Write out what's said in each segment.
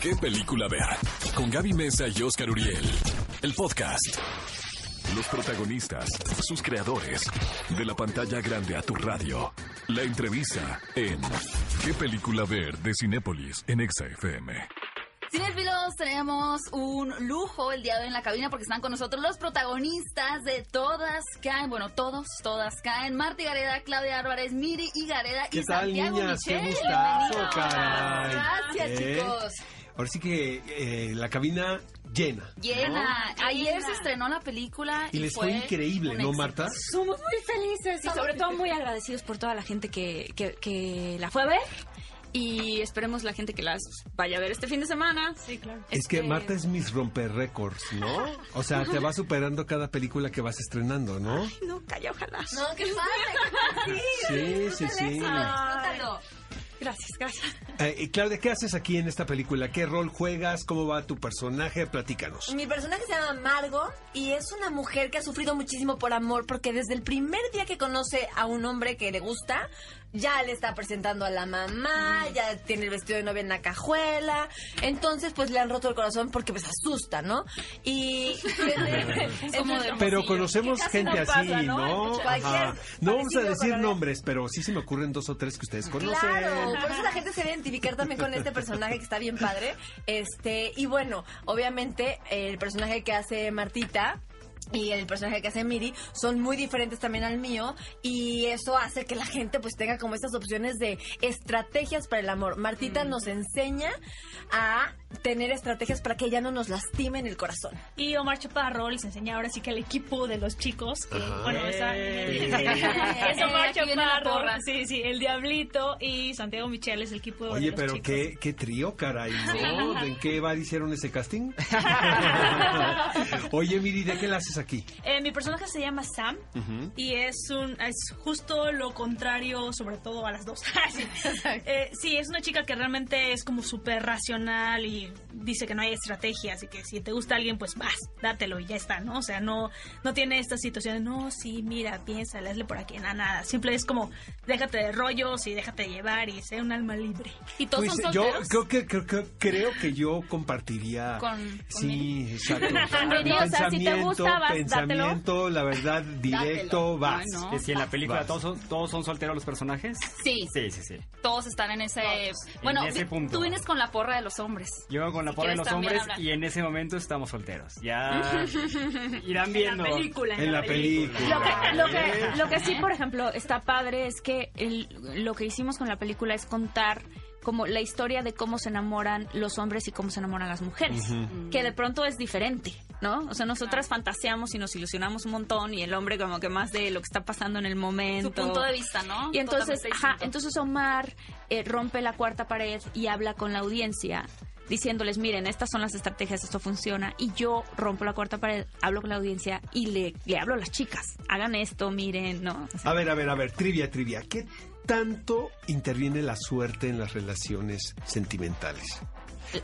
¿Qué película ver? Con Gaby Mesa y Oscar Uriel. El podcast. Los protagonistas, sus creadores. De la pantalla grande a tu radio. La entrevista en ¿Qué película ver? de Cinépolis en Exa FM. Cinefilos, tenemos un lujo el día de hoy en la cabina porque están con nosotros los protagonistas de Todas Caen. Bueno, todos, todas caen. Marti Gareda, Claudia Álvarez, Miri y Gareda ¿Qué y tal, Santiago niñas? Qué Michel. gustazo, Bienvenidos. caray. Gracias, ¿Eh? chicos. Ahora sí que eh, la cabina llena. Llena. ¿no? Ayer Llena. se estrenó la película Y les fue, fue increíble, ¿no. Marta? Somos muy felices y sobre todo muy agradecidos por toda la gente que, que, que la fue a ver. Y esperemos la gente que las vaya a ver este fin de semana. Sí, claro. Es que Marta es mis romper récords, ¿no? O sea, te va superando cada película que vas estrenando, ¿no? No, calla, ojalá. No, qué padre. Sí, sí, sí. Disfrútalo. Gracias, gracias. Eh, y Claudia, ¿qué haces aquí en esta película? ¿Qué rol juegas? ¿Cómo va tu personaje? Platícanos. Mi personaje se llama Margo y es una mujer que ha sufrido muchísimo por amor porque desde el primer día que conoce a un hombre que le gusta, ya le está presentando a la mamá, ya tiene el vestido de novia en la cajuela, entonces pues le han roto el corazón porque pues asusta, ¿no? Y como de- Pero conocemos gente no así, ¿no? Ajá. No vamos a decir nombres, pero sí se me ocurren dos o tres que ustedes conocen. Claro, por eso la gente se va a identificar también con este personaje que está bien padre. Este, y bueno, obviamente el personaje que hace Martita y el personaje que hace Miri son muy diferentes también al mío y eso hace que la gente pues tenga como estas opciones de estrategias para el amor. Martita nos enseña a tener estrategias para que ya no nos lastimen el corazón. Y Omar Chaparro les enseña ahora sí que al equipo de los chicos, que bueno, Eh, es Omar Chaparro, sí, sí, el Diablito y Santiago Michel es el equipo de Oye, los pero chicos. qué, qué trío, caray, ¿no? ¿En qué bar hicieron ese casting? Oye, Miri, ¿de qué la haces aquí? Eh, mi personaje se llama Sam y es un es justo lo contrario, sobre todo a las dos. sí. Eh, sí, es una chica que realmente es como súper racional y dice que no hay estrategia, así que si te gusta alguien, pues vas, dátelo y ya está, ¿no? O sea, no no tiene esta situación de, no, sí, mira, piensa, hazle por aquí, nada, nada. Simple es como, déjate de rollos y déjate llevar y sé un alma libre. ¿Y todos Pues son yo solteros? creo que, creo, que- creo que yo compartiría Con- con sí exacto o sea, si te gusta, vas, pensamiento la verdad directo Dátelo. vas Ay, no. Que si en la película Vas. todos son, todos son solteros los personajes. Sí. Sí, sí, sí. Todos están en ese... Bueno, En ese punto. tú vienes con la porra de los hombres. Yo con la Si porra de los hombres hablar. y en ese momento estamos solteros. Ya irán viendo. La película. en la película Lo que, lo, que, lo que sí, por ejemplo, está padre es que el- lo que hicimos con la película es contar como la historia de cómo se enamoran los hombres y cómo se enamoran las mujeres, que de pronto es diferente, ¿no? O sea, nosotras fantaseamos y nos ilusionamos un montón y el hombre como que más de lo que está pasando en el momento. Su punto de vista, ¿no? Y entonces, ajá, entonces Omar eh, rompe la cuarta pared y habla con la audiencia diciéndoles, miren, estas son las estrategias, esto funciona. Y yo rompo la cuarta pared, hablo con la audiencia y le, le hablo a las chicas. Hagan esto, miren, ¿no? O sea, a ver a ver a ver trivia trivia qué tanto interviene la suerte en las relaciones sentimentales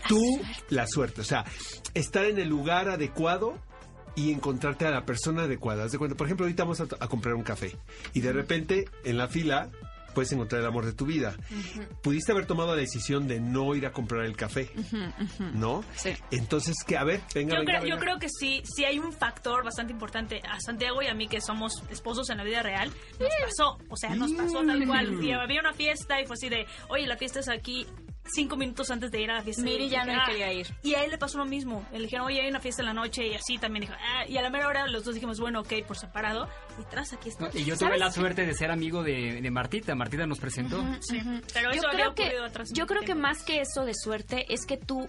tú la suerte o sea estar en el lugar adecuado y encontrarte a la persona adecuada. Haz de cuenta, por ejemplo, ahorita vamos a, a comprar un café y de repente en la fila puedes encontrar el amor de tu vida. Pudiste haber tomado la decisión de no ir a comprar el café, ¿no? Sí. Entonces, que a ver, venga, Yo, venga, creo, yo creo que sí, sí hay un factor bastante importante. A Santiago y a mí, que somos esposos en la vida real, nos pasó. O sea, nos pasó tal cual. Había una fiesta y fue así de, oye, la fiesta es aquí cinco minutos antes de ir a la fiesta. Miri ya no "Ah". quería ir. Y a él le pasó lo mismo. Le dijeron, oye, hay una fiesta en la noche y así también dijo, ah, y a la mera hora los dos dijimos, bueno, ok, por separado. Y tras, aquí está. No, y yo tuve la suerte de ser amigo de, de Martita. Martita nos presentó. Sí, pero yo eso había creo que ocurrido atrás. yo creo que más que eso de suerte es que tú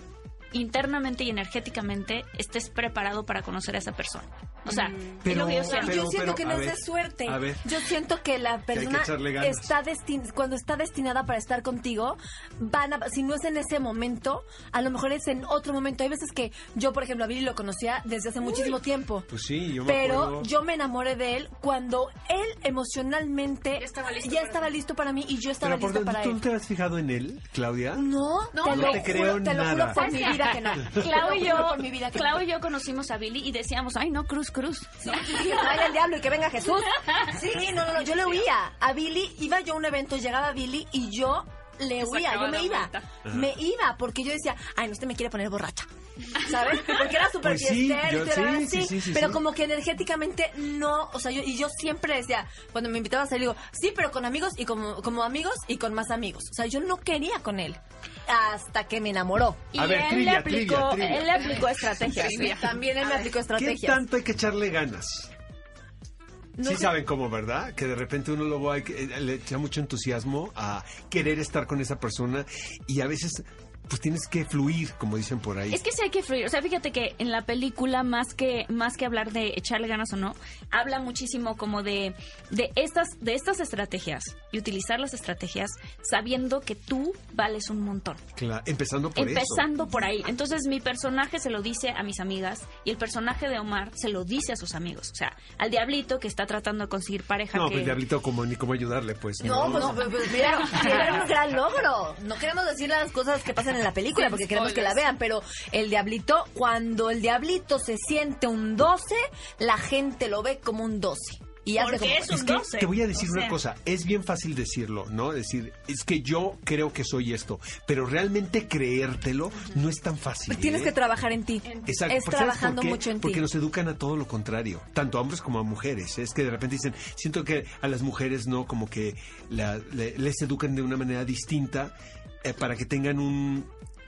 internamente y energéticamente estés preparado para conocer a esa persona. O sea, es Pero- lo que yo siento. pero- yo siento que no es de suerte. a ver. Yo siento que la que persona ganas. está destin cuando está destinada para estar contigo, van a, si no es en ese momento, a lo mejor es en otro momento. Hay veces que yo, por ejemplo, a Billy lo conocía desde hace muchísimo tiempo. Pues sí, yo me Pero acuerdo. yo me enamoré de él cuando él emocionalmente Ya estaba listo ya para estaba listo para mí y yo estaba Pero por lista dentro, para ¿tú él. no te has fijado en él, Claudia? No, No, te, no lo te creo juro, te lo juro por mi vida que no. Clau y yo, mi vida que Clau no. y yo conocimos a Billy y decíamos, ay no, Cruz, Cruz. Sí, que traiga el diablo y que venga Jesús. Sí, no, no, no, yo le oía. A Billy, iba yo a un evento, llegaba Billy y yo le huía, yo me iba. Me iba, porque yo decía, ay, no, usted me quiere poner borracha. ¿Sabes? Porque era súper Pues sí, yo- así, pero sí. como que energéticamente no, o sea, yo, y yo siempre decía, cuando me invitaba a salir, digo, sí, pero con amigos y como, como amigos y con más amigos. O sea, yo no quería con él. Hasta que me enamoró. Y A ver, él, trivia, le aplicó, trivia, trivia. él le aplicó estrategias. También él me aplicó ¿Qué tanto hay que echarle ganas? No sí sé. saben cómo, ¿verdad? Que de repente uno luego hay que, eh, le echa mucho entusiasmo a querer estar con esa persona y a veces pues tienes que fluir, como dicen por ahí. Es que sí hay que fluir. O sea, fíjate que en la película, más que, más que hablar de echarle ganas o no, habla muchísimo como de, de, estas, de estas estrategias y utilizar las estrategias sabiendo que tú vales un montón. Cla- empezando por Empezando por ahí. Entonces mi personaje se lo dice a mis amigas y el personaje de Omar se lo dice a sus amigos. O sea, al diablito que está tratando de conseguir pareja. No, que... pues el diablito como ni cómo ayudarle, pues. No, pues, pues, pues, mira, era un gran logro. No queremos decir las cosas que pasan en la película porque queremos que la vean, pero el diablito, cuando el diablito se siente un 12, la gente lo ve como un 12. Y hace Porque como... es un Es que 12. te voy a decir o una cosa, es bien fácil decirlo, ¿no? Decir, es que yo creo que soy esto, pero realmente creértelo no es tan fácil. Tienes ¿eh? que trabajar en ti. Exacto. Es ¿Sabes por trabajando mucho en Porque ti. nos educan a todo lo contrario, tanto a hombres como a mujeres. Es que de repente dicen, siento que a las mujeres no, como que la- le- les educan de una manera distinta eh, para que tengan un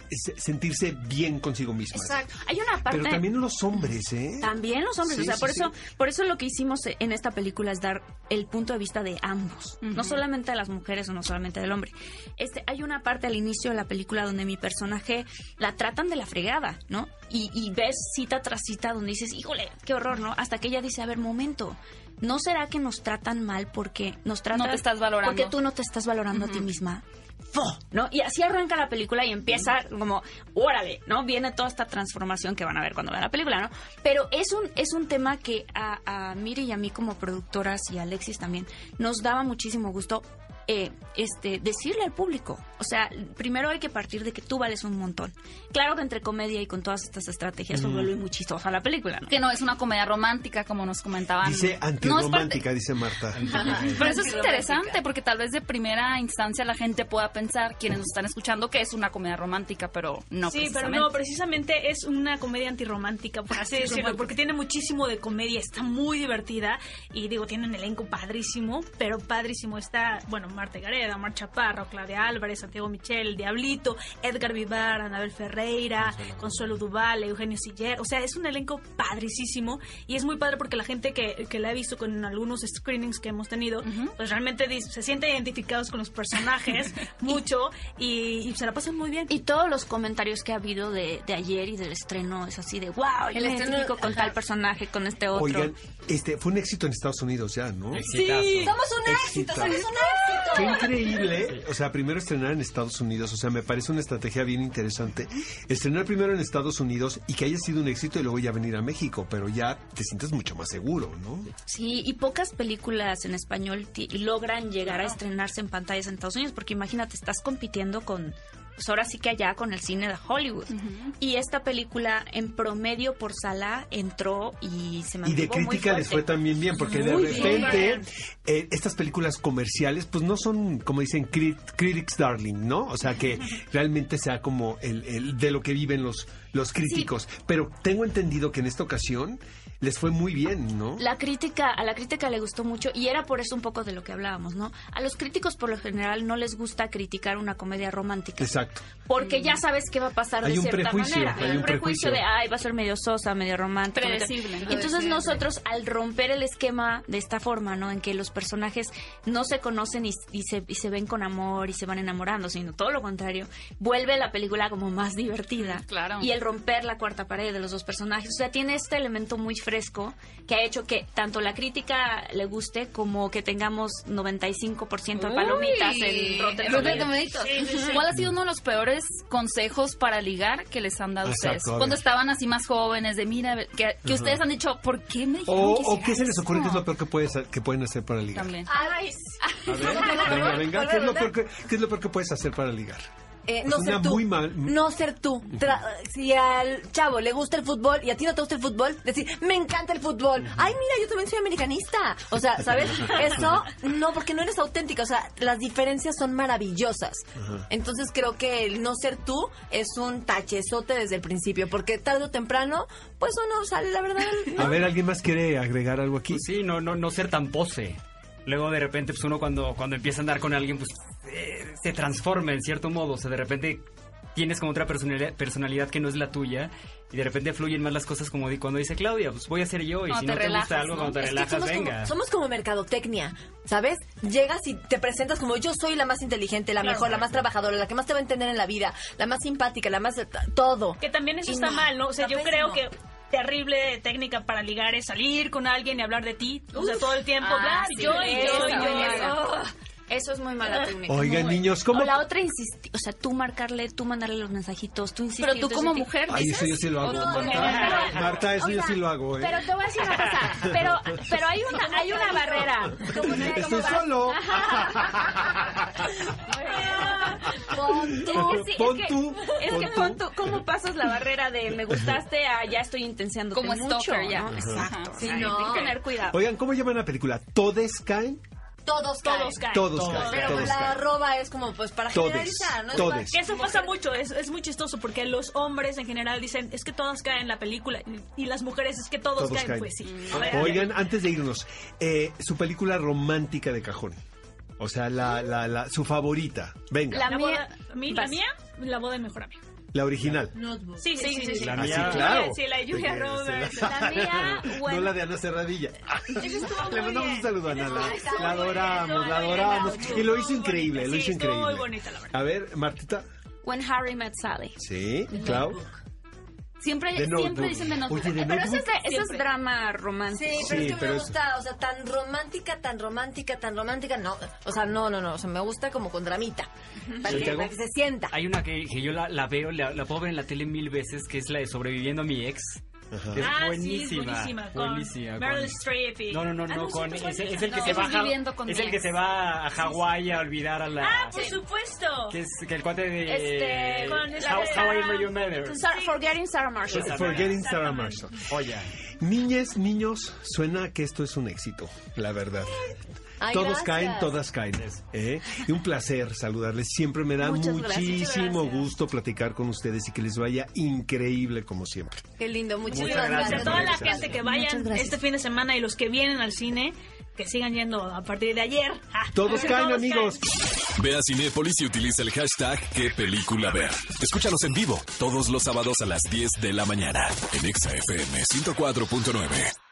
sentirse bien consigo mismas. Exacto. Hay una parte... Pero también los hombres, ¿eh? También los hombres, Sí, o sea, sí, por sí. eso, por eso lo que hicimos en esta película es dar el punto de vista de ambos, no solamente de las mujeres o no solamente del hombre. Este, hay una parte al inicio de la película donde mi personaje la tratan de la fregada, ¿no? Y, y ves cita tras cita donde dices, híjole, qué horror, ¿no? Hasta que ella dice, a ver, momento. ¿No será que nos tratan mal porque nos tratan No te estás valorando. Porque tú no te estás valorando a ti misma. ¡Fo! ¿No? Y así arranca la película y empieza como, órale, ¿no? Viene toda esta transformación que van a ver cuando vean la película, ¿no? Pero es un, es un tema que a, a Miri y a mí como productoras y a Alexis también nos daba muchísimo gusto eh, este, decirle al público. O sea, primero hay que partir de que tú vales un montón. Claro que entre comedia y con todas estas estrategias se vuelve muy chistosa la película, ¿no? Que no es una comedia romántica, como nos comentaban. Dice No antirromántica, dice Marta. Pero eso es interesante porque tal vez de primera instancia la gente pueda pensar, quienes nos están escuchando, que es una comedia romántica, pero no. sí, pero no, precisamente es una comedia antirromántica, por así decirlo, porque tiene muchísimo de comedia, está muy divertida y digo, tiene un elenco padrísimo, pero padrísimo está, bueno, Marta Gareda, Mar Chaparro, Claudia Álvarez, Santiago Michel, El Diablito, Edgar Vivar, Anabel Ferreira, Consuelo Duval, Eugenio Siller, o sea, es un elenco padricísimo y es muy padre porque la gente que, que la ha visto con algunos screenings que hemos tenido, pues realmente se siente identificados con los personajes mucho y, y se la pasan muy bien. Y todos los comentarios que ha habido de, de ayer y del estreno es así de wow, El estreno, con ajá. tal personaje, con este otro. Oigan, este fue un éxito en Estados Unidos ya, ¿no? Exitazo. Somos un éxito, Exitazo. somos un Qué increíble. O sea, primero estrenar en Estados Unidos. O sea, me parece una estrategia bien interesante. Estrenar primero en Estados Unidos y que haya sido un éxito y luego ya venir a México. Pero ya te sientes mucho más seguro, ¿no? Sí, y pocas películas en español ti- logran llegar a estrenarse en pantallas en Estados Unidos, porque imagínate, estás compitiendo con, pues ahora sí que allá con el cine de Hollywood. Y esta película en promedio por sala entró y se Y mantuvo de crítica muy les fue también bien, porque de repente eh, estas películas comerciales, pues no son, como dicen, crit- critics darling, ¿no? O sea, que realmente sea como el, el de lo que viven los, los críticos. Pero tengo entendido que en esta ocasión les fue muy bien, ¿no? La crítica, a la crítica le gustó mucho y era por eso un poco de lo que hablábamos, ¿no? A los críticos por lo general no les gusta criticar una comedia romántica. Exacto. Porque ya sabes qué va a pasar Hay de cierta prejuicio, manera. hay un prejuicio. de, ay, va a ser medio sosa, medio romántica. Predecible. Entonces nosotros, al romper el esquema de esta forma, ¿no? En que los personajes no se conocen y, y se, y se ven con amor y se van enamorando, sino todo lo contrario, vuelve la película como más divertida. Claro. Y el romper la cuarta pared de los dos personajes. O sea, tiene este elemento muy fresco que ha hecho que tanto la crítica le guste como que tengamos 95% de palomitas en Rotten Tomatoes. Tomatoes. ¿Cuál ha sido uno de los peores consejos para ligar que les han dado Exacto, ustedes? Cuando estaban así más jóvenes, de mira, que, que ustedes han dicho, ¿por qué me dijeron O, que o qué se les ocurre que es lo peor que, puedes, que pueden hacer para ligar. También. Ay, A ver, venga, venga, ¿qué es, lo peor que, qué es lo peor que puedes hacer para ligar? Eh, no Una ser tú. muy mal- No ser tú. Tra- si al chavo le gusta el fútbol y a ti no te gusta el fútbol, decir, me encanta el fútbol. Ay, mira, yo también soy americanista. O sea, ¿sabes? Eso, no, porque no eres auténtica. O sea, las diferencias son maravillosas. Entonces creo que el no ser tú es un tachezote desde el principio, porque tarde o temprano, pues uno sale, la verdad. A ver, ¿alguien más quiere agregar algo aquí? Pues sí, no, no, no ser tan pose. Luego de repente, pues uno cuando, cuando empieza a andar con alguien, pues eh, se transforma en cierto modo. O sea, de repente tienes como otra personalidad, personalidad que no es la tuya. Y de repente fluyen más las cosas como di- cuando dice Claudia, pues voy a ser yo. Y Cuando si te no te relajas, gusta algo, ¿no? cuando te Es que relajas, somos venga. Como, somos como mercadotecnia, ¿sabes? Llegas y te presentas como yo soy la más inteligente, la mejor, la más trabajadora, la que más te va a entender en la vida, la más simpática, la más... todo. Que también eso Y está no, mal, ¿no? O sea, yo creo que terrible técnica para ligar es salir con alguien y hablar de ti. O sea, todo el tiempo, Ah, hablar, sí, yo y yo y eso, yo. eso. Eso es muy mala técnica. Oigan, niños, ¿cómo? O la otra insistir, o sea, tú marcarle, tú mandarle los mensajitos, tú insistir. Pero tú como mujer Ay, eso yo sí lo hago, ¿O tú Marta. eso O yo sí lo hago, ¿eh? Pero te voy a decir una cosa, pero, pero hay una, hay una barrera. Estoy solo. Pon tú. Es que sí, Pon es que, tú, es pon que tú. pon tú, ¿cómo pasas la barrera de me gustaste a ya estoy intensiando Como mucho? stalker, ya. ¿no? Exacto. Sí, no. Hay que tener cuidado. Oigan, ¿cómo llaman la película? ¿Todes caen? Todos caen. Todos caen. Todos caen. Pero Todos la caen. arroba es como pues para Todes, generalizar, ¿no? Es todes. Que eso pasa mucho, es, es muy chistoso porque los hombres en general dicen es que todos caen en la película y, las mujeres es que todos, Todos caen. caen. Pues sí. Mm. A ver, Oigan, antes de irnos, eh, su película romántica de cajón. O sea, la, la, la, su favorita. Venga, La la, mía- mí, la mía, la boda de mi mejor amigo. la original. Sí, sí, sí. sí, La Ah, sí, mía- claro. Sí, la de Julia Roberts. La mía, bueno. No la de Ana Cerradilla. Le mandamos un saludo a Ana. La, adoramos, la adoramos. Y lo hizo increíble, lo hizo increíble. muy bonita, la verdad. A ver, Martita. When Harry Met Sally. Sí, Clau. Siempre, siempre Notebook. dicen de Notebook. Oye, The Pero eso es, de- eso es drama romántico. Sí, pero Sí, es que pero me eso- gusta, o sea, tan romántica, tan romántica, tan romántica, no. O sea, no, no, no, o sea, me gusta como con dramita. Para que, para que se sienta. Hay una que, que yo la, la veo, la, la puedo ver en la tele mil veces, que es la de Sobreviviendo a mi ex. Es Ah, sí, es buenísima. buenísima. Con buenísima, Meryl Streep y- No, no, no, Ah, no, sí, con, pues, es, buenísima. es el que No, se viviendo con es el que se va a Hawái a olvidar a la... Ah, por supuesto. Que es que el cuate de... Este, con la How, How I Met Your Mother. Forgetting Sarah Marshall. Forgetting. Sarah Marshall. Oye, Niñes, niños, suena que esto es un éxito, la verdad. Ay, Todos gracias. caen, todas caen. ¿eh? Y un placer saludarles. Siempre me da Muchas muchísimo gracias. gusto platicar con ustedes y que les vaya increíble como siempre. Qué lindo, muchísimas Muchas Gracias gracias. a toda la gente que vayan este fin de semana y los que vienen al cine, que sigan yendo a partir de ayer. Ah, Todos caen, todos amigos. Ve a Cinépolis y utiliza el hashtag qué película ver. Escúchanos en vivo todos los sábados a las 10 de la mañana en Exa FM 104.9.